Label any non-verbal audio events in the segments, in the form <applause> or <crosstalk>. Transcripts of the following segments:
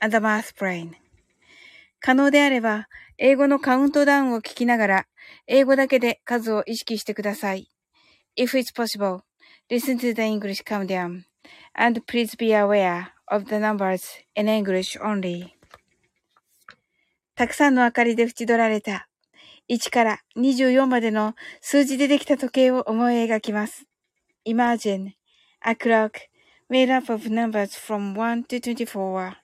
and the math brain. 可能であれば、英語のカウントダウンを聞きながら、英語だけで数を意識してください。If it's possible, listen to the English countdown and please be aware of the numbers in English only. たくさんの明かりで縁取られた1から24までの数字でできた時計を思い描きます。Imagine a clock made up of numbers from 1 to 24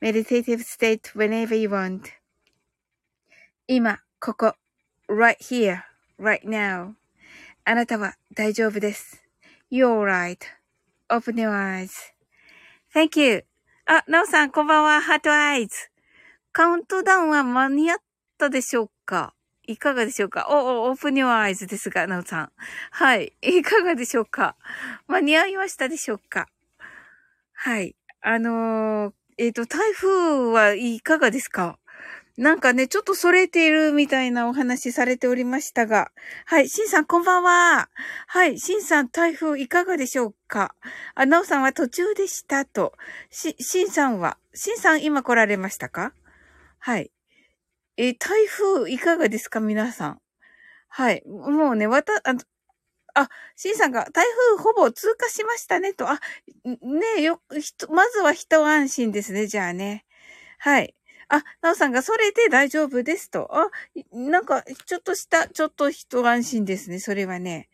meditative state whenever you want. 今、ここ、right here, right now. あなたは大丈夫です。You're right.Open your eyes.Thank you. あ、なおさん、こんばんは。ハートアイズ。カウントダウンは間に合ったでしょうか？いかがでしょうか？お、お、オープニュアイズですが、なおさん。はい。いかがでしょうか？間に合いましたでしょうか？はい。あのー、えっ、ー、と、台風はいかがですか？なんかね、ちょっとそれているみたいなお話されておりましたが。はい、しんさんこんばんは。はい、しんさん台風いかがでしょうか？あ、なおさんは途中でしたと。し、しんさんは、しんさん今来られましたか？はい。え台風いかがですか皆さん？はい。もうね、わた、ああ、シンさんが台風ほぼ通過しましたねと。あ、ねえ、よ、まずは一安心ですね、じゃあね。はい。あ、なおさんがそれで大丈夫ですと。あ、なんか、ちょっとした、ちょっと一安心ですね、それはね。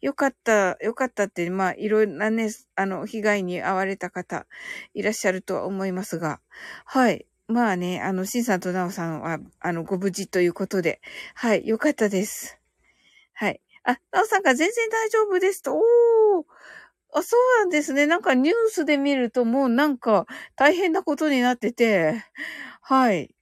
よかった、よかったって、まあ、いろんなね、あの、被害に遭われた方、いらっしゃるとは思いますが。はい。まあね、あの、シンさんとナオさんは、あの、ご無事ということで。はい、よかったです。あ、なおさんが全然大丈夫ですと。おー。あ、そうなんですね。なんかニュースで見るともうなんか大変なことになってて、はい。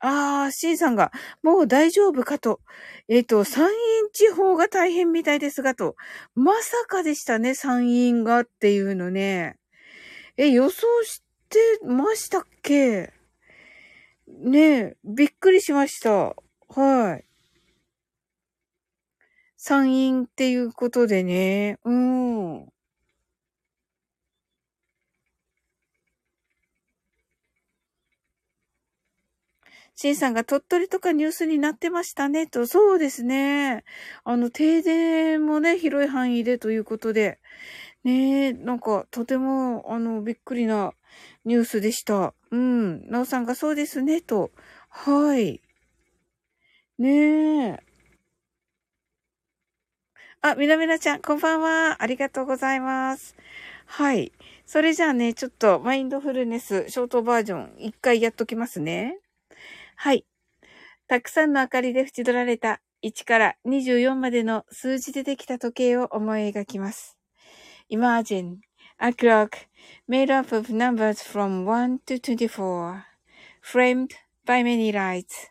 ああ、C さんが、もう大丈夫かと。えっ、ー、と、山陰地方が大変みたいですがと。まさかでしたね、山陰がっていうのね。え、予想してましたっけ？ねえ、びっくりしました。はい。山陰っていうことでね。うん。シンさんが鳥取とかニュースになってましたね、と。そうですね。あの、停電もね、広い範囲でということで。ねえ、なんか、とても、あの、びっくりなニュースでした。うん。なおさんがそうですね、と。はい。ねえ。あ、みなみなちゃん、こんばんは。ありがとうございます。はい。それじゃあね、ちょっとマインドフルネスショートバージョン一回やっときますね。はい。たくさんの明かりで縁取られた1から24までの数字でできた時計を思い描きます。Imagine a clock made up of numbers from 1 to 24, framed by many lights.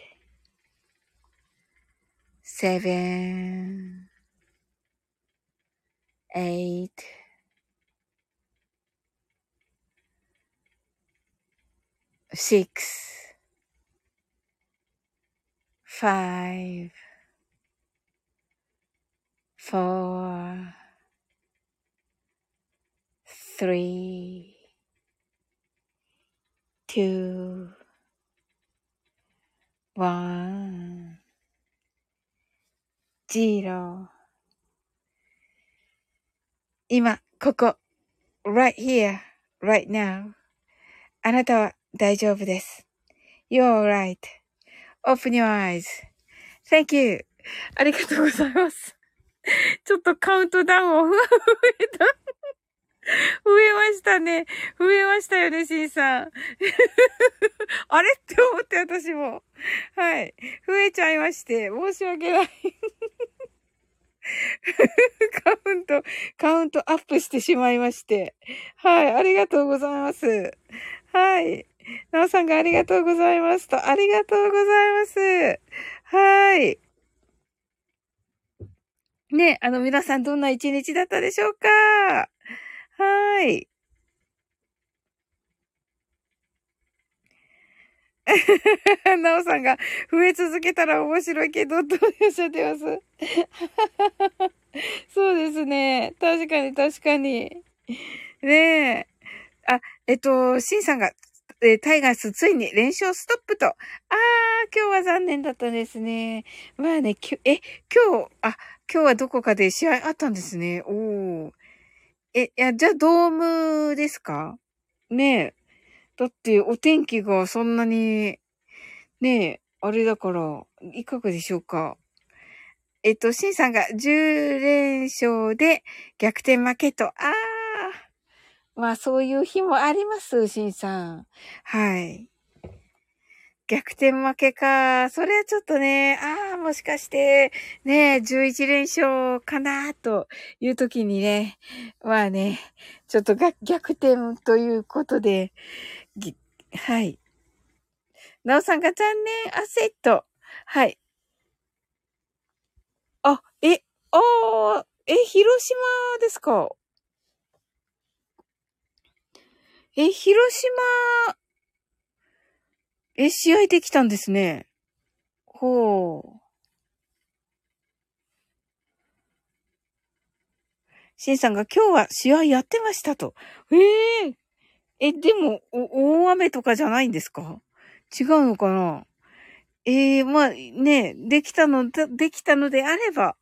7 8 six, five, four, three, two, one, ジーロ今、ここ、right here, right now あなたは大丈夫です。You're right.Open your eyes.Thank you. ありがとうございます。ちょっとカウントダウンを増えた。<laughs> 増えましたね。増えましたよね、シンさん。<laughs> あれって思って私も。はい。増えちゃいまして、申し訳ない。<laughs> カウント、カウントアップしてしまいまして。はい。ありがとうございます。はい。なおさんがありがとうございますと。ありがとうございます。はい。ね、あの皆さんどんな一日だったでしょうか？はい。<laughs> なおさんが増え続けたら面白いけど、とおっしゃってます？<laughs> そうですね。確かに確かに。ねえ。あ、えっと、シンさんがえ、タイガースついに連勝ストップと。あー、今日は残念だったですね。まあね、きえ、今日、あ、今日はどこかで試合あったんですね。おー。え、いや、じゃあドームですか？ねえ。だってお天気がそんなに、ねえ、あれだから、いかがでしょうか？えっと、シンさんが10連勝で逆転負けと。ああ。まあ、そういう日もあります、シンさん。はい。逆転負けか。それはちょっとね、ああ、もしかして、ね、11連勝かな、という時にね、まあね、ちょっとが逆転ということで、はい。なおさんが残念、アセット。はい。あ、え、ああ、え、広島ですか？え、広島え、試合できたんですね。ほう。シンさんが今日は試合やってましたと。ええー、え、でも、大雨とかじゃないんですか？違うのかな？ええー、まあね、できたの、でできたのであれば、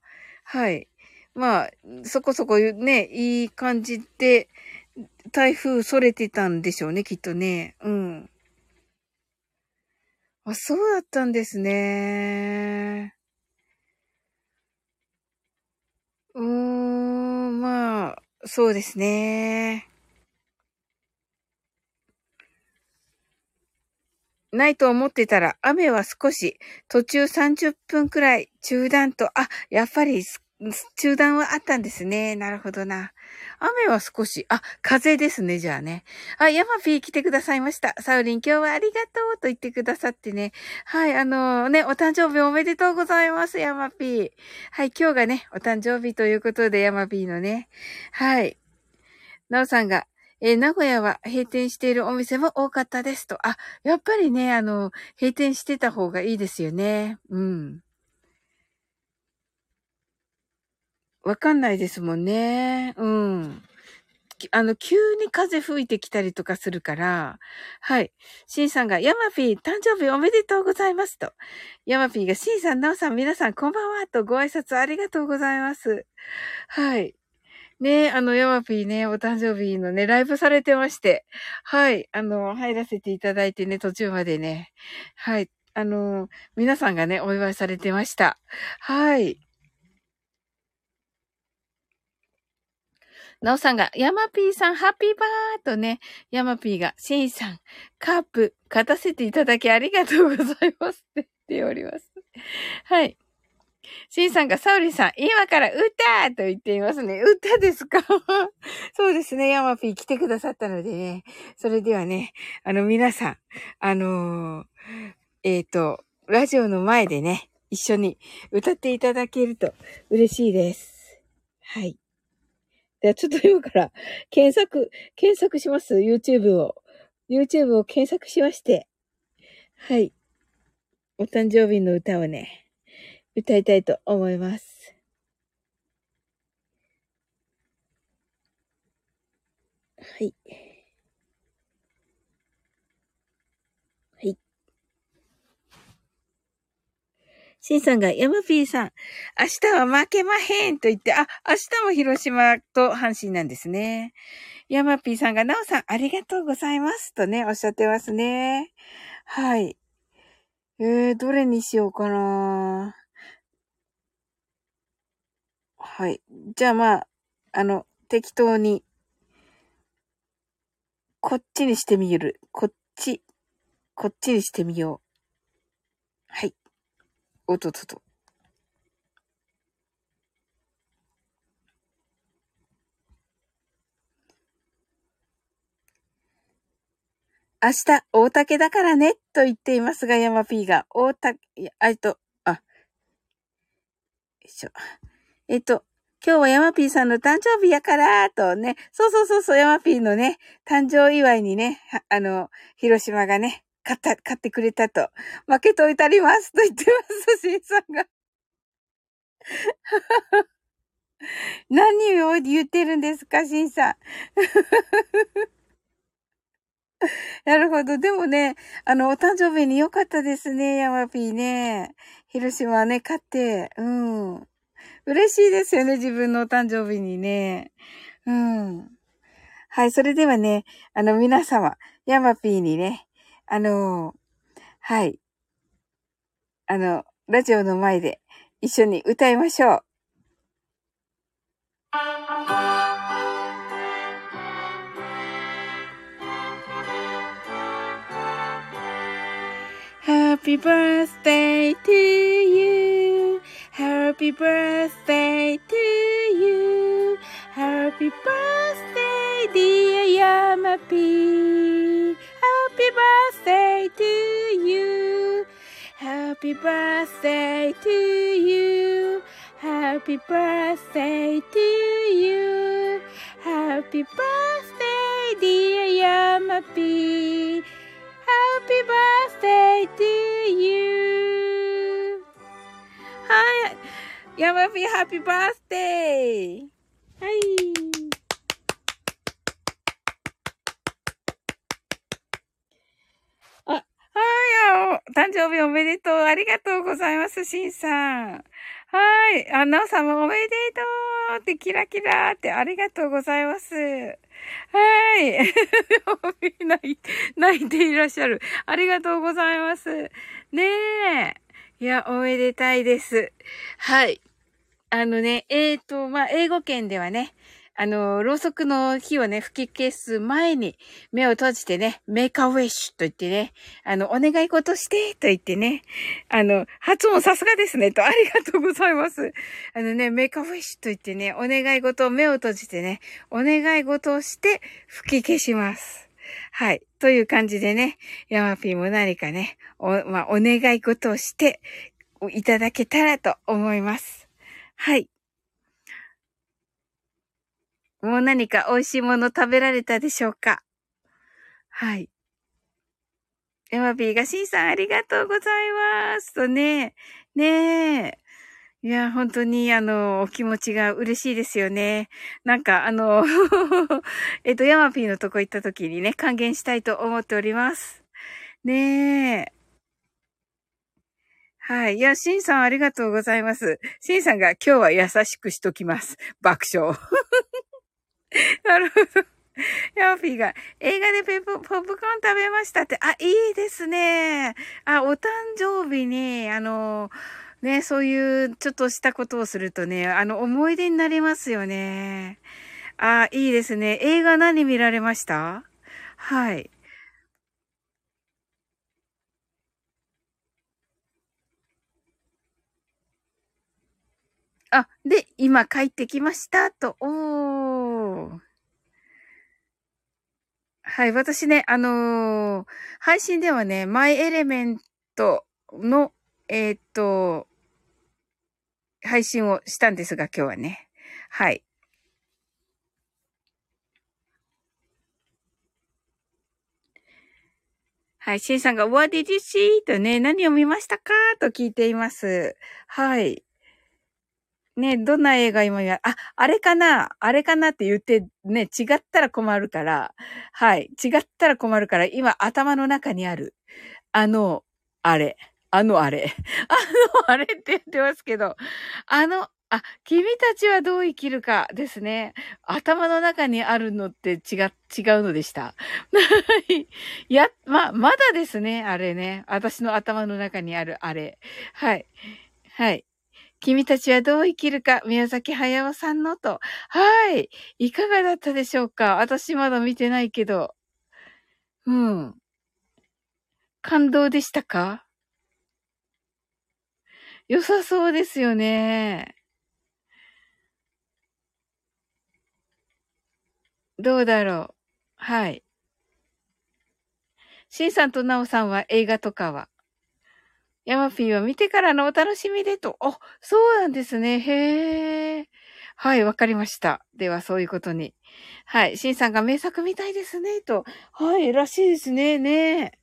はい。まあ、そこそこね、いい感じで、台風それてたんでしょうね、きっとね。うん。あ、そうだったんですね。うーん、まあ、そうですね。ないと思ってたら、雨は少し、途中30分くらい中断と、あ、やっぱり中断はあったんですね。なるほどな。雨は少し、あ、風ですね、じゃあね。あ、ヤマピー来てくださいました。サウリン今日はありがとうと言ってくださってね。はい、あのー、ね、お誕生日おめでとうございます、ヤマピー。はい、今日がね、お誕生日ということで、ヤマピーのね。はい。なおさんが、えー、名古屋は閉店しているお店も多かったですと。あ、やっぱりね、あの、閉店してた方がいいですよね。うん。わかんないですもんね。うん。あの、急に風吹いてきたりとかするから、はい。シンさんが、ヤマピー、誕生日おめでとうございますと。ヤマピーが、シンさん、ナオさん、皆さん、こんばんはとご挨拶ありがとうございます。はい。ねあの、ヤマピーね、お誕生日のね、ライブされてまして、はい。あの、入らせていただいてね、途中までね、はい。あの、皆さんがね、お祝いされてました。はい。なおさんが、ヤマピーさん、ハッピーバーとね、ヤマピーが、シンさん、カープ、勝たせていただきありがとうございますって言っております。はい。シンさんが、サウリさん、今から歌と言っていますね。歌ですか？<laughs> そうですね。ヤマピー来てくださったのでね。それではね、あの、皆さん、あのー、えっ、ー、と、ラジオの前でね、一緒に歌っていただけると嬉しいです。はい。ではちょっと今から検索、検索します。YouTube を。YouTube を検索しまして。はい。お誕生日の歌をね、歌いたいと思います。はい。シンさんが、ヤマピーさん、明日は負けまへんと言って、あ、明日も広島と阪神なんですね。ヤマピーさんが、ナオさん、ありがとうございますとね、おっしゃってますね。はい。えー、どれにしようかなはい。じゃあまあ、あの、適当に、こっちにしてみる。こっち、こっちにしてみよう。おっとっとと。明日、大竹だからね、と言っていますが、山 P が、大竹、あ、えっと、あ、よいしょ。えっと、今日は山 P さんの誕生日やから、とね、そうそうそうそう、山 P のね、誕生祝いにね、あの、広島がね、買った、買ってくれたと。負けといたりますと言ってます、シンさんが。<laughs> 何を言ってるんですか、シンさん。<laughs> なるほど。でもね、あの、お誕生日に良かったですね、ヤマピーね。広島ね、勝って。うん。嬉しいですよね、自分のお誕生日にね。うん。はい、それではね、あの、皆様、ヤマピーにね、あのはい。あの、ラジオの前で一緒に歌いましょう。Happy birthday to you. Happy birthday to you. Happy birthday, dear Yamapi. Happy birthday birthday to you. Happy birthday to you. Happy birthday to you. Happy birthday, dear Yamapi! Happy birthday to you. Hi, Yamapi! Happy birthday. Hi. 誕生日おめでとう。ありがとうございます、しんさん。はい。あ、なおさんもおめでとうってキラキラってありがとうございます。はい。泣い泣いていらっしゃる。ありがとうございます。ねえ。いや、おめでたいです。はい。あのね、えっ、ー、と、まあ、英語圏ではね、あの、ろうそくの火をね、吹き消す前に目を閉じてね、メイカーウェッシュと言ってね、あの、お願い事してと言ってね、あの、発音さすがですね、とありがとうございます。あのね、メイカーウェッシュと言ってね、お願い事を目を閉じてね、お願い事をして吹き消します。はい。という感じでね、ヤマピーも何かね、お、まあ、お願い事をしていただけたらと思います。はい。もう何か美味しいもの食べられたでしょうか？はい。エマビーがシンさんありがとうございます。とね、ねえ。いや、本当に、あの、お気持ちが嬉しいですよね。なんか、あの <laughs> えっと、ヤマピーのとこ行った時にね、還元したいと思っております。ねえ。はい。いや、シンさんありがとうございます。シンさんが今日は優しくしときます。爆笑。<laughs> なるほど。ヤーピーが映画でペポポップコーン食べましたって、あ、いいですね。あ、お誕生日に、あの、ね、そういうちょっとしたことをするとね、あの、思い出になりますよね。あ、いいですね。映画何見られました？はい。あ、で、今帰ってきましたと。おー。はい、私ね、あのー、配信ではね、マイエレメントの、えー、っと、配信をしたんですが、今日はね。はい。はい、シンさんが、What did you see? とね、何を見ましたか？と聞いています。はい。ね、どんな映画今や、あ、あれかなあれかなって言ってね、違ったら困るから、はい、違ったら困るから、今頭の中にある、あの、あれ、あのあれ、<laughs> あのあれって言ってますけど、あの、あ、君たちはどう生きるかですね。頭の中にあるのって違、違うのでした。い <laughs> や、ま、まだですね、あれね。私の頭の中にあるあれ。はい。はい。君たちはどう生きるか、宮崎駿さんのと。はい。いかがだったでしょうか？私まだ見てないけど。うん。感動でしたか？良さそうですよね。どうだろう？はい。シンさんとナオさんは映画とかは？ヤマピーは見てからのお楽しみでと。あ、そうなんですね。へえ。はい、わかりました。では、そういうことに。はい、シンさんが名作みたいですね、と。はい、らしいですね、ね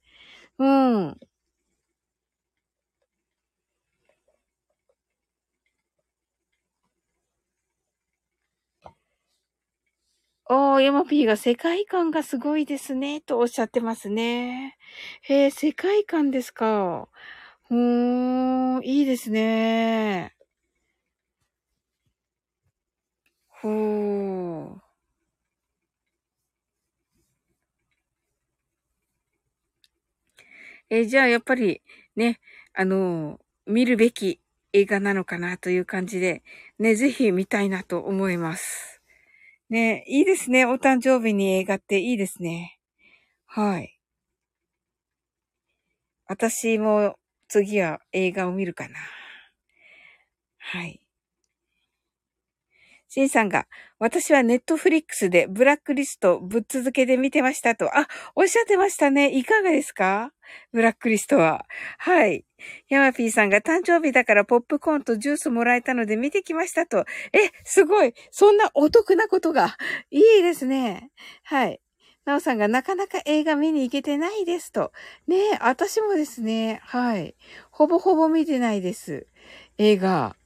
うん。おー、ヤマピーが世界観がすごいですね、とおっしゃってますね。へえ、世界観ですか。ほーん、いいですね。ほー。え、じゃあやっぱりね、あの、見るべき映画なのかなという感じで、ね、ぜひ見たいなと思います。ね、いいですね。お誕生日に映画っていいですね。はい。私も次は映画を見るかな。はい。シンさんが、私はネットフリックスでブラックリストぶっ続けで見てましたと。あ、おっしゃってましたね。いかがですか？ブラックリストは。はい。ヤマピーさんが誕生日だからポップコーンとジュースもらえたので見てきましたと。え、すごい。そんなお得なことが。いいですね。はい。なおさんがなかなか映画見に行けてないですと。ねえ、私もですね。はい。ほぼほぼ見てないです。映画。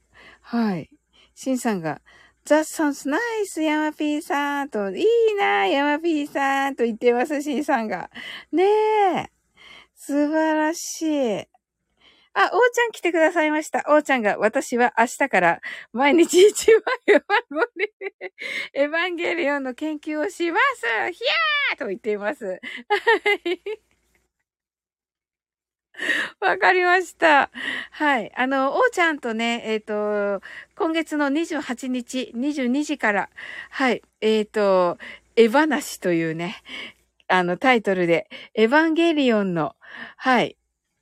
はい。シンさんが、That sounds nice, ヤマピーさんと、いいな、ヤマピーさんと言ってます、シンさんが。ねえ。素晴らしい。あ、おーちゃん来てくださいました。おーちゃんが、私は明日から毎日一話エヴァエヴァンゲリオンの研究をしますひゃーと言っています。はい。わかりました。はい。あの、おーちゃんとね、えっ、ー、と、今月の28日、22時から、はい、えっ、ー、と、エヴァなしというね、あの、タイトルで、エヴァンゲリオンの、はい、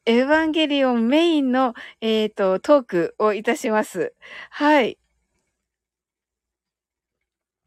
エヴァンゲリオンメインの、えっ、ー、と、トークをいたします。はい。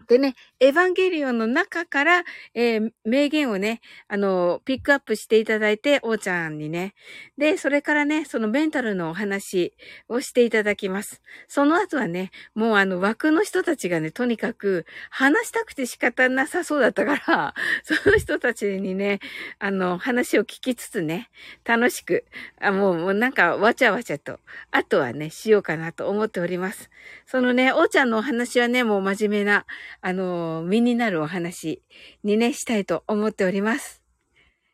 でね、エヴァンゲリオンの中から、えー、名言をね、あの、ピックアップしていただいて、おーちゃんにね。で、それからね、そのメンタルのお話をしていただきます。その後はね、もうあの枠の人たちがね、とにかく話したくて仕方なさそうだったから、<laughs> その人たちにね、あの、話を聞きつつね、楽しく、あもう、もうなんかわちゃわちゃと、あとはね、しようかなと思っております。そのね、おーちゃんのお話はね、もう真面目な、あの、身になるお話にね、したいと思っております。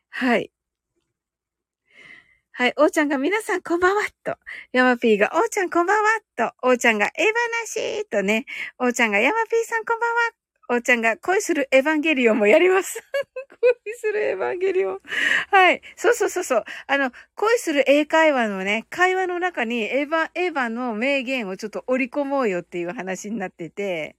はい。はい、おーちゃんが皆さんこんばんはと。ヤマピーがおーちゃんこんばんはと。おーちゃんがエヴァなしとね。おーちゃんがヤマピーさんこんばんは。おーちゃんが恋するエヴァンゲリオンもやります。<laughs> 恋するエヴァンゲリオン。はい。そうそうそうそう。あの、恋する英会話のね、会話の中にエヴァ、エヴァの名言をちょっと織り込もうよっていう話になってて、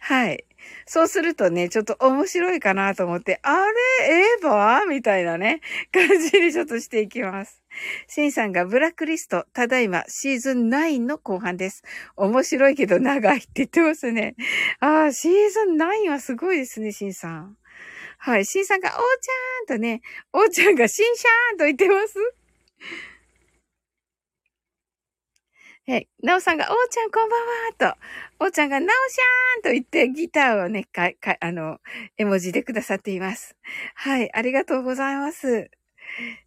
はい。そうするとね、ちょっと面白いかなと思って、あれ？エヴァ？みたいなね、感じにちょっとしていきます。シンさんがブラックリスト、ただいまシーズン9の後半です。面白いけど長いって言ってますね。ああ、シーズン9はすごいですね、シンさん。はい、シンさんが、おーちゃんとね、おーちゃんがシンシャーンと言ってます。はい。なおさんが、おーちゃんこんばんはと、おーちゃんが、なおしゃーんと言ってギターをね、か、か、あの、絵文字でくださっています。はい。ありがとうございます。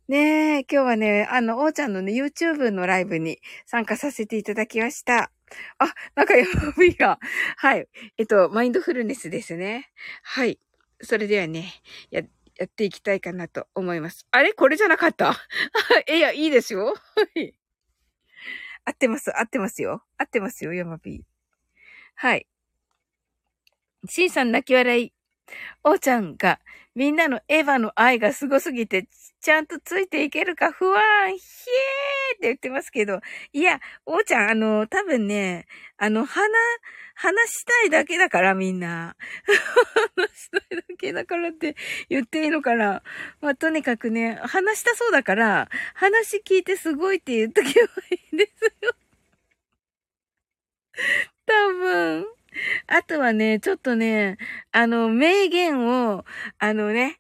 ねえ、今日はね、あの、おーちゃんのね、YouTube のライブに参加させていただきました。あ、なんかやばいが。はい。えっと、マインドフルネスですね。はい。それではね、や、やっていきたいかなと思います。あれ？これじゃなかった？<laughs> いや、いいですよ。はい。合ってます、合ってますよ。合ってますよ、山 P。はい。シンさん泣き笑い。おーちゃんが、みんなのエヴァの愛がすごすぎて、ちゃんとついていけるか不安、ひえーって言ってますけど、いや、おーちゃん、あの、多分ね、あの、話、話したいだけだから、みんな。話したいだけだからって言っていいのかな。まあ、とにかくね、話したそうだから、話聞いてすごいって言っとけばいいんですよ。多分。<laughs> あとはね、ちょっとね、あの、名言を、あのね、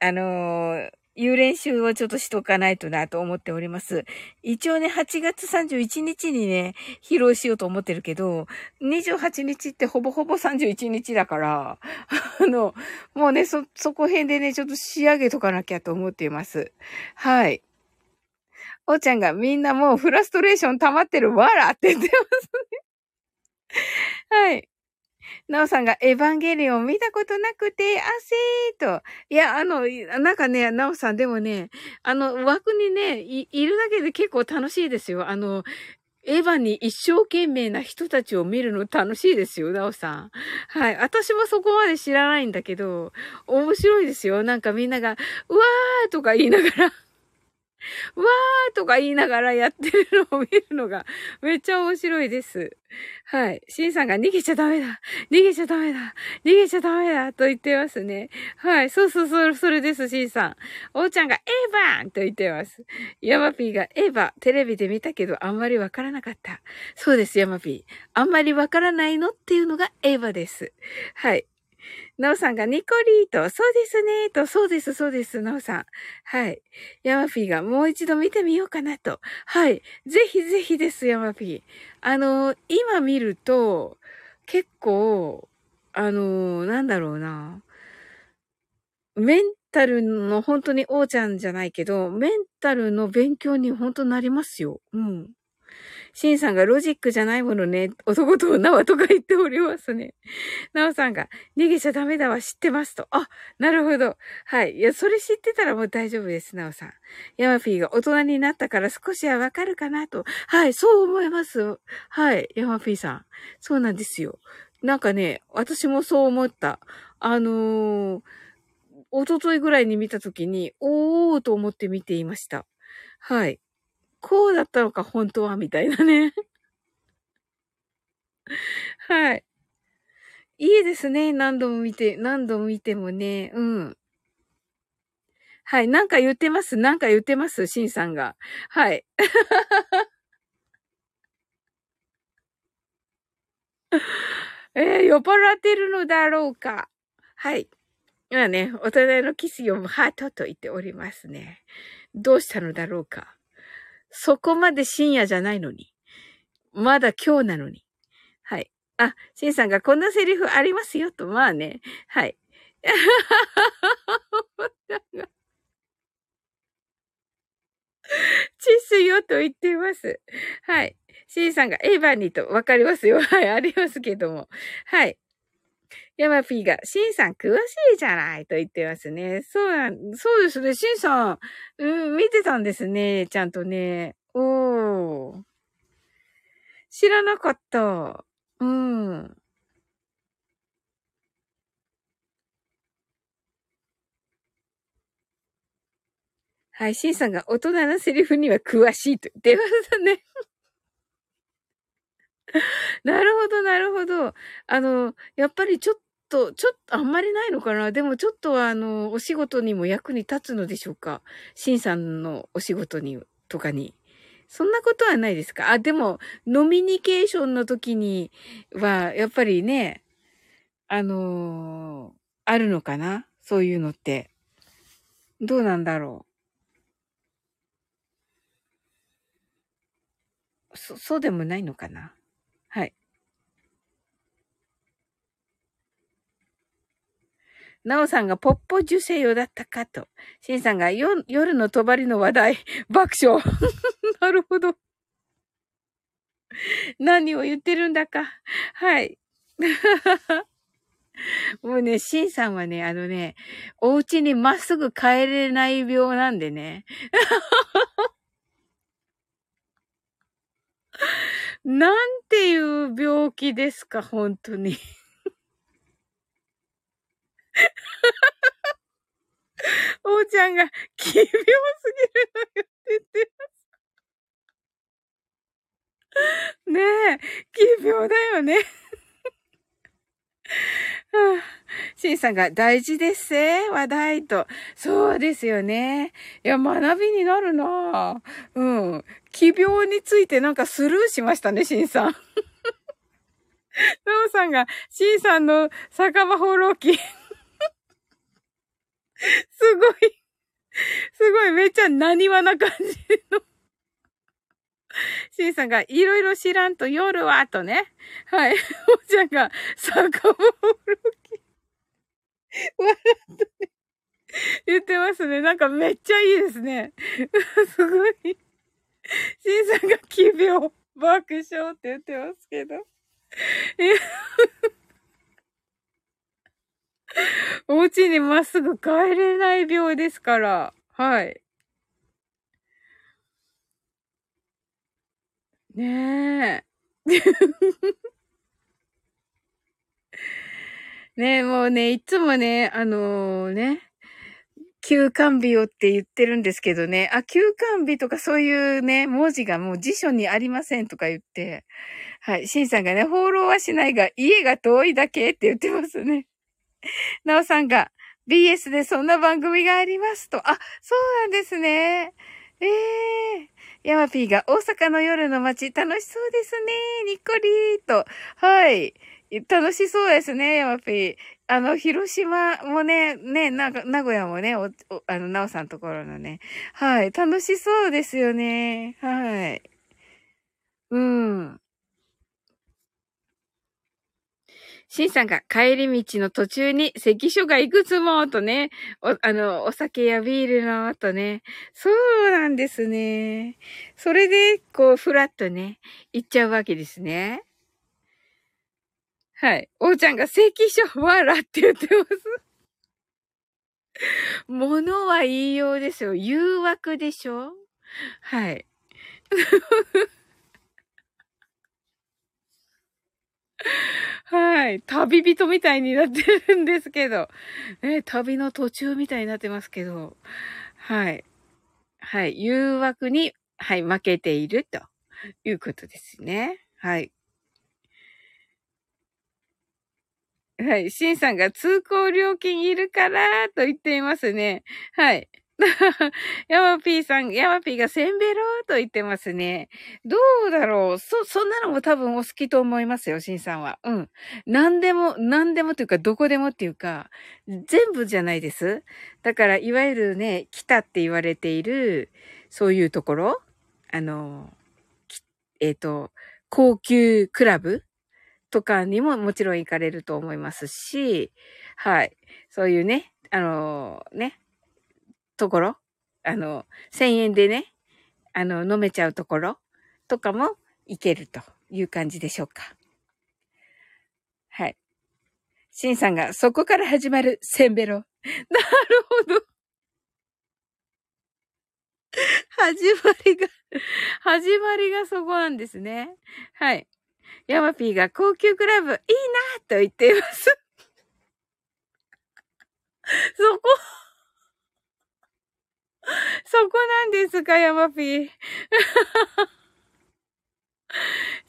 あのー、言う練習をちょっとしとかないとなと思っております。一応ね、8月31日にね、披露しようと思ってるけど、28日ってほぼほぼ31日だから、<laughs> あの、もうね、そ、そこ辺でね、ちょっと仕上げとかなきゃと思っています。はい。おーちゃんがみんなもうフラストレーション溜まってるわらって言ってますね。はい。<laughs> なおさんがエヴァンゲリオン見たことなくて、あせーと。いや、あの、なんかね、なおさんでもね、あの、枠にねい、いるだけで結構楽しいですよ。あの、エヴァに一生懸命な人たちを見るの楽しいですよ、なおさん。はい。私もそこまで知らないんだけど、面白いですよ。なんかみんなが、うわーとか言いながら <laughs> わーとか言いながらやってるのを見るのがめっちゃ面白いです。はい。シンさんが逃げちゃダメだ逃げちゃダメだ逃げちゃダメだと言ってますね。はい。そうそうそう、それです、シンさん。おーちゃんがエヴァンと言ってます。ヤマピーがエヴァ、テレビで見たけどあんまりわからなかった。そうです、ヤマピー。あんまりわからないのっていうのがエヴァです。はい。なおさんがニコリーと、そうですね、と、そうです、そうです、なおさん。はい。ヤマピーがもう一度見てみようかなと。はい。ぜひぜひです、ヤマピー。あの、今見ると、結構、あの、なんだろうな。メンタルの本当に王ちゃんじゃないけど、メンタルの勉強に本当なりますよ。うん。シンさんがロジックじゃないものね、男と女はとか言っておりますね。ナオさんが逃げちゃダメだわ、知ってますと。あ、なるほど。はい。いや、それ知ってたらもう大丈夫です、ナオさん。ヤマピーが大人になったから少しはわかるかなと。はい、そう思います。はい、ヤマピーさん。そうなんですよ。なんかね、私もそう思った。あのー、おとといぐらいに見たときに、おーと思って見ていました。はい。こうだったのか、本当は、みたいなね。はい。いいですね。何度も見て、何度も見てもね。うん。はい。なんか言ってます。なんか言ってます。シンさんが。はい。<laughs> えー、酔っ払ってるのだろうか。はい。今ね、お互いのキス読むハートと言っておりますね。どうしたのだろうか。そこまで深夜じゃないのに。まだ今日なのに。はい。あ、シンさんがこんなセリフありますよと、まあね。はい。<laughs> チッスよと言っています。はい。シンさんがエヴァにとわかりますよ。はい、ありますけども。はい。ヤマピーが、シンさん詳しいじゃないと言ってますね。そうなん、そうですね。シンさん、うん、見てたんですね。ちゃんとね。おー。知らなかった。うん。はい、シンさんが大人のセリフには詳しいと言ってましたね。<laughs> なるほど、なるほど。あの、やっぱりちょっと、ちょっと、あんまりないのかな？でもちょっとはあの、お仕事にも役に立つのでしょうか？シンさんのお仕事に、とかに。そんなことはないですか？あ、でも、ノミニケーションの時には、やっぱりね、あのー、あるのかな？そういうのって。どうなんだろう？そ、そうでもないのかな？はい。なおさんがポッポ受精用だったかと。しんさんが夜の帳の話題、<laughs> 爆笑。<laughs> なるほど。何を言ってるんだか。はい。<laughs> もうね、しんさんはね、あのね、お家にまっすぐ帰れない病なんでね。なんていう病気ですか、本当に。おーちゃんが奇妙すぎるのよって言ってます。ねえ、奇妙だよね。はあ、シンさんが大事ですせ話題と。そうですよね。いや、学びになるなうん。奇病についてなんかスルーしましたね、シンさん。<laughs> ノーさんが、シンさんの酒場放浪記。<laughs> すごい、すごい、めっちゃ何話な感じの。シンさんが、いろいろ知らんと夜は、とね。はい。おちゃんが、酒場放浪記。笑ったね。言ってますね。なんかめっちゃいいですね。<laughs> すごい。シンさんが奇病、爆笑って言ってますけど。<laughs> お家にまっすぐ帰れない病ですから。はい。ねえ。ねえ、もうね、いつもね、あのー、ね、休館日をって言ってるんですけどね。あ、休館日とかそういうね、文字がもう辞書にありませんとか言って。はい。シンさんがね、放浪はしないが、家が遠いだけって言ってますね。<laughs> なおさんが、BS でそんな番組がありますと。あ、そうなんですね。ええー。ヤマピーが大阪の夜の街楽しそうですね。にっこりーと。はい。楽しそうですね、ヤマピー。あの、広島もね、ね、な、名古屋もね、お、おあの、なおさんところのね。はい。楽しそうですよね。はい。うん。シンさんが帰り道の途中に関所がいくつもとね、お、あの、お酒やビールのとね。そうなんですね。それで、こう、ふらっとね、行っちゃうわけですね。はい。おうちゃんが関所わらって言ってます。<laughs> ものは言いようですよ。誘惑でしょはい。<laughs> はい。旅人みたいになってるんですけど。<laughs> ね、旅の途中みたいになってますけど。はい。はい。誘惑に、はい、負けているということですね。はい。はい。シンさんが通行料金いるからと言っていますね。はい。ヤマピーさん、ヤマピーがせんべろーと言ってますね。どうだろう？そ、そんなのも多分お好きと思いますよ、シンさんは。うん。何でも、何でもというか、どこでもっていうか、全部じゃないです。だから、いわゆるね、来たって言われている、そういうところあの、えっ、ー、と、高級クラブとかにももちろん行かれると思いますし、はい。そういうね、あのね、ところ、あの、1000円でね、あの、飲めちゃうところとかも行けるという感じでしょうか。はい。シンさんが、そこから始まるセンベロ。<laughs> なるほど。始まりが始まりがそこなんですね。はい。ヤマピーが高級クラブいいなと言っています。そこ <laughs> そこなんですか、ヤマピー。<laughs>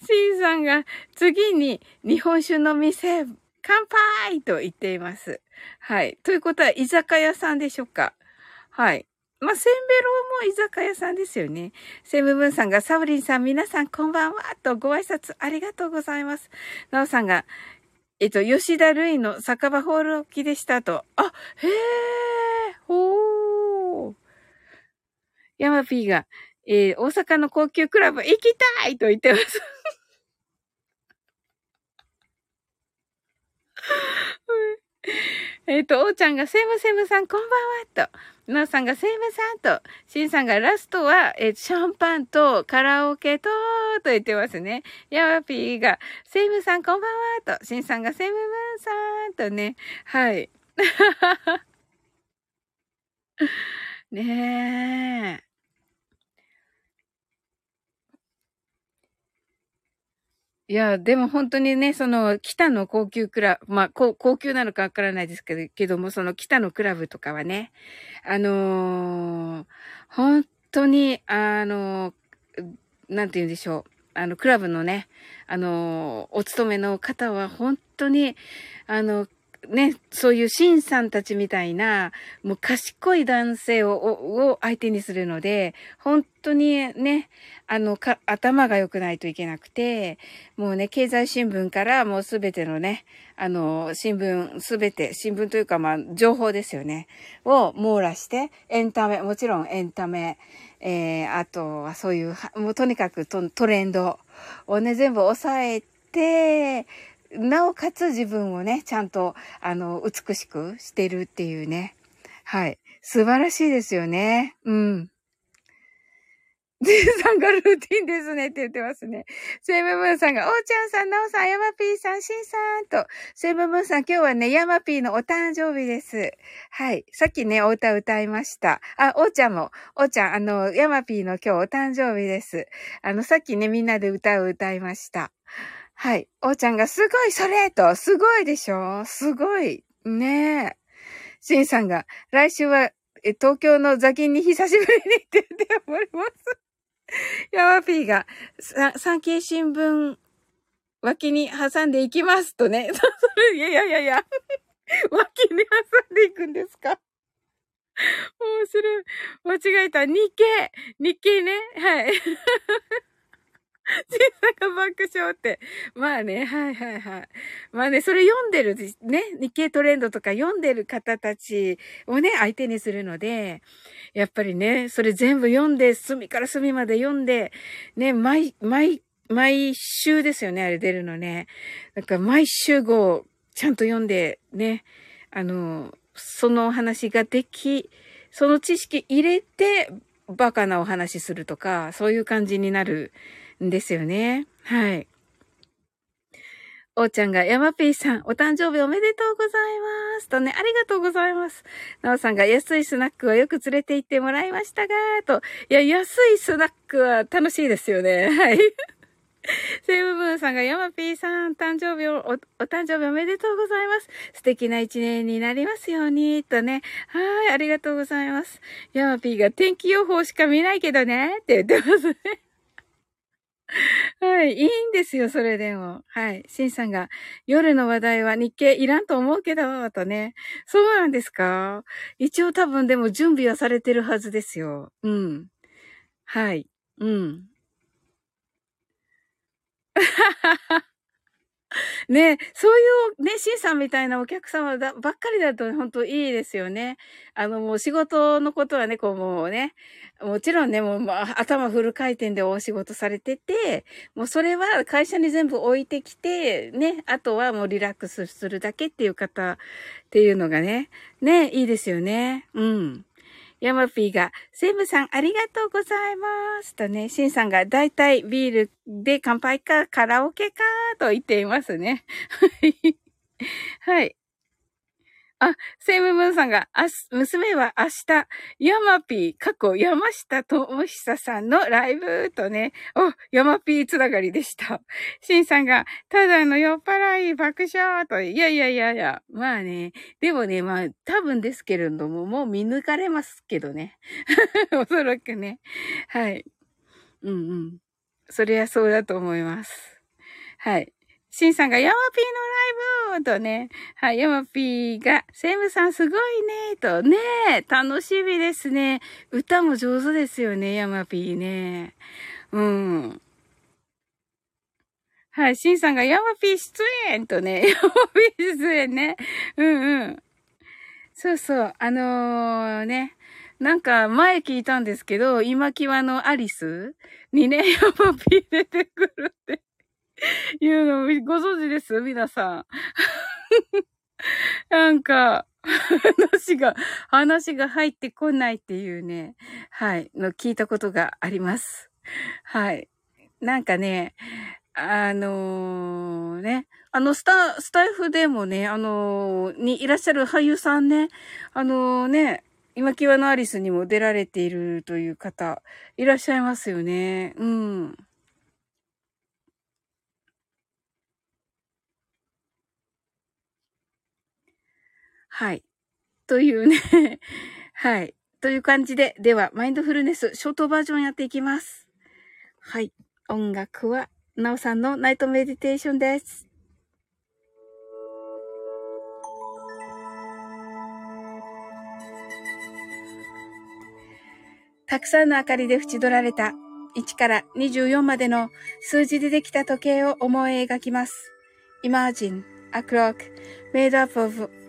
シンさんが次に日本酒の店、乾杯と言っています。はい。ということは、居酒屋さんでしょうかはい。まあ、センベロも居酒屋さんですよね。セムブンさんが、サブリンさん、皆さんこんばんは、とご挨拶ありがとうございます。ナオさんが、えっと、吉田類の酒場ホール置きでしたと。あ、へえ、ほー。ヤマピーが、えー、大阪の高級クラブ行きたいと言ってます。<laughs> えっと、おーちゃんが、セムセムさん、こんばんは、と。なおさんが、セムさんと。シンさんが、ラストは、えー、シャンパンと、カラオケと、と言ってますね。ヤマピーが、セムさん、こんばんは、と。シンさんが、セムムーンさん、とね。はい。<laughs> ねえ。いや、でも本当にね、その、北の高級クラブ、まあ、高級なのかわからないですけど、けども、その北のクラブとかはね、あのー、本当に、あのー、なんて言うんでしょう。あの、クラブのね、あのー、お勤めの方は本当に、あの、ね、そういうシンさんたちみたいな、もう賢い男性を、を相手にするので、本当にね、あの、か、頭が良くないといけなくて、もうね、経済新聞からもうすべてのね、あの、新聞、すべて、新聞というかまあ、情報ですよね、を網羅して、エンタメ、もちろんエンタメ、えー、あとはそういう、もうとにかくトトレンドをね、全部抑えて、なおかつ自分をね、ちゃんと、あの、美しくしてるっていうね。はい。素晴らしいですよね。うん。ジンさんがルーティンですねって言ってますね。セイムムーンさんが、おーちゃんさん、なおさん、ヤマピーさん、シンさんと、セイムムーンさん、今日はね、ヤマピーのお誕生日です。はい。さっきね、お歌歌いました。あ、おーちゃんも、おーちゃん、あの、ヤマピーの今日お誕生日です。あの、さっきね、みんなで歌を歌いました。はい。おーちゃんがすごいそれと、すごいでしょ？すごい。ねえ。しんさんが、来週はえ東京の座金に久しぶりに行ってっております。ヤマピーが、産経新聞脇に挟んでいきますとね。それ、いやいやいやいや。脇に挟んでいくんですか？面白い。間違えた。日経日経ね。はい。小さな爆笑って。まあね、はいはいはい。まあね、それ読んでる、ね、日経トレンドとか読んでる方たちをね、相手にするので、やっぱりね、それ全部読んで、隅から隅まで読んで、ね、毎、毎、毎週ですよね、あれ出るのね。なんか毎週号、ちゃんと読んで、ね、あの、そのお話ができ、その知識入れて、バカなお話するとか、そういう感じになるんですよね。はい。おーちゃんが、ヤマピーさん、お誕生日おめでとうございます。とね、ありがとうございます。なおさんが、安いスナックはよく連れて行ってもらいましたが、と。いや、安いスナックは楽しいですよね。<laughs> はい。セブブンさんが、ヤマピーさん、誕生日をお、お誕生日おめでとうございます。素敵な一年になりますように、とね。はい、ありがとうございます。ヤマピーが天気予報しか見ないけどね、って言ってますね。<laughs> はい。いいんですよ、それでも。はい。シンさんが、夜の話題は日経いらんと思うけど、とね。そうなんですか？一応多分でも準備はされてるはずですよ。うん。はい。うん。<laughs> ね、そういうね、シンさんみたいなお客様だばっかりだと本当いいですよね。あの、もう仕事のことはね、こうもうね、もちろんね、もう、まあ、頭フル回転でお仕事されてて、もうそれは会社に全部置いてきて、ね、あとはもうリラックスするだけっていう方っていうのがね、ね、いいですよね。うん。ヤマピーが、セムさんありがとうございます。とね、シンさんが、だいたいビールで乾杯かカラオケかと言っていますね。はい。あ、セイムムーンさんが、あす、娘は明日、ヤマピー、過去山下智久さんのライブとね、お、ヤマピーつながりでした。シンさんが、ただの酔っ払い爆笑と、いやいやいやいや、まあね、でもね、まあ、多分ですけれども、もう見抜かれますけどね。<laughs> おそらくね。はい。うんうん。そりゃそうだと思います。はい。シンさんがヤマピーのライブとね、はい、ヤマピーが、セムさんすごいねとね、楽しみですね。歌も上手ですよね、ヤマピーね。うん。はい、シンさんがヤマピー出演とね、<laughs> ヤマピー出演ね。うんうん。そうそう、あのー、ね。なんか前聞いたんですけど、今際のアリスにね、ヤマピー出てくるって <laughs> いうのご存知です？皆さん。<laughs> なんか、話が、話が入ってこないっていうね、はい、の聞いたことがあります。はい。なんかね、あのー、ね、あの、スタ、スタイフでもね、あのー、にいらっしゃる俳優さんね、あのー、ね、今際のアリスにも出られているという方、いらっしゃいますよね。うん。はい。というね <laughs> はい。という感じで、では、マインドフルネス、ショートバージョンやっていきます。はい。音楽は、なおさんのナイトメディテーションです。たくさんの明かりで縁取られた1から24までの数字でできた時計を思い描きます。Imagine a clock made up of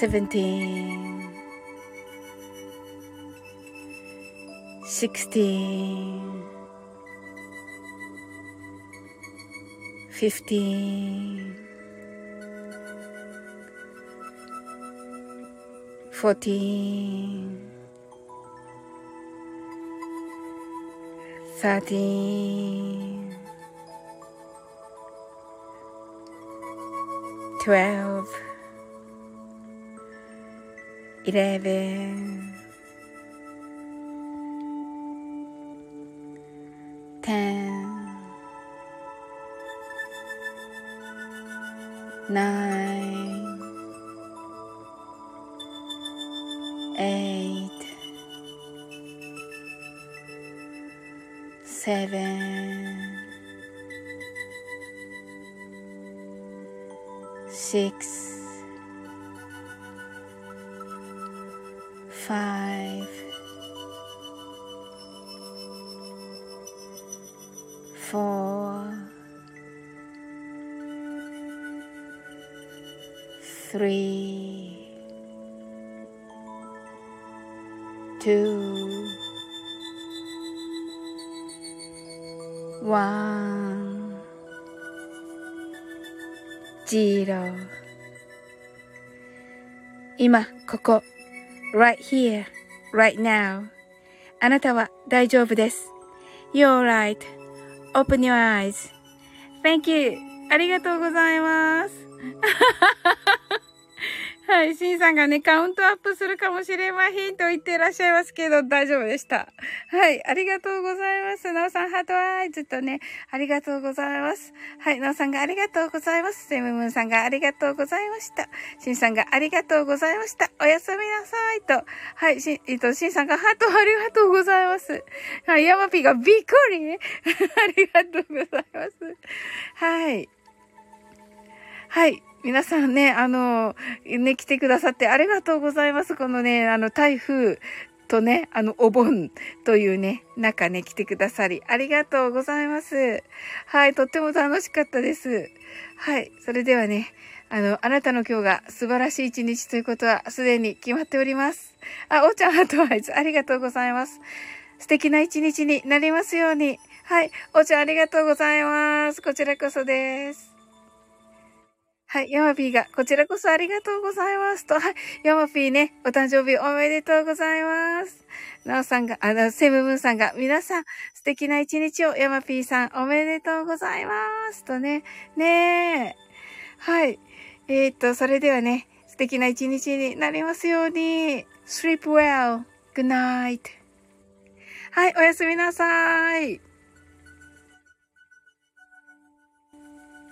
17 16 15 14 13 12 11 10 9 8 7 6 right here, right now あなたは大丈夫です。You're right.Open your eyes.Thank you. ありがとうございます。はい。シンさんがね、カウントアップするかもしれませんと言ってらっしゃいますけど、大丈夫でした。はい。ありがとうございます。なおさん、ハートアイズとね、ありがとうございます。はい。なおさんがありがとうございます。セムムーンさんがありがとうございました。シンさんがありがとうございました。おやすみなさいと。はい。し、えっと、シンさんがハートありがとうございます。はい。ヤマピーがびっくり <laughs> ありがとうございます。はい。はい。皆さんね、あの、ね、来てくださってありがとうございます。このね、あの、台風とね、あの、お盆というね、中ね、来てくださり、ありがとうございます。はい、とっても楽しかったです。はい、それではね、あの、あなたの今日が素晴らしい一日ということはすでに決まっております。あ、おーちゃんハートワイズ、ありがとうございます。素敵な一日になりますように。はい、おーちゃんありがとうございます。こちらこそです。はい、ヤマピーが、こちらこそありがとうございます。と、はい、ヤマピーね、お誕生日おめでとうございます。なおさんが、あの、セムムーンさんが、皆さん、素敵な一日を、ヤマピーさん、おめでとうございます。とね、ねえ。はい。えー、っと、それではね、素敵な一日になりますように。sleep well. good night. はい、おやすみなさい。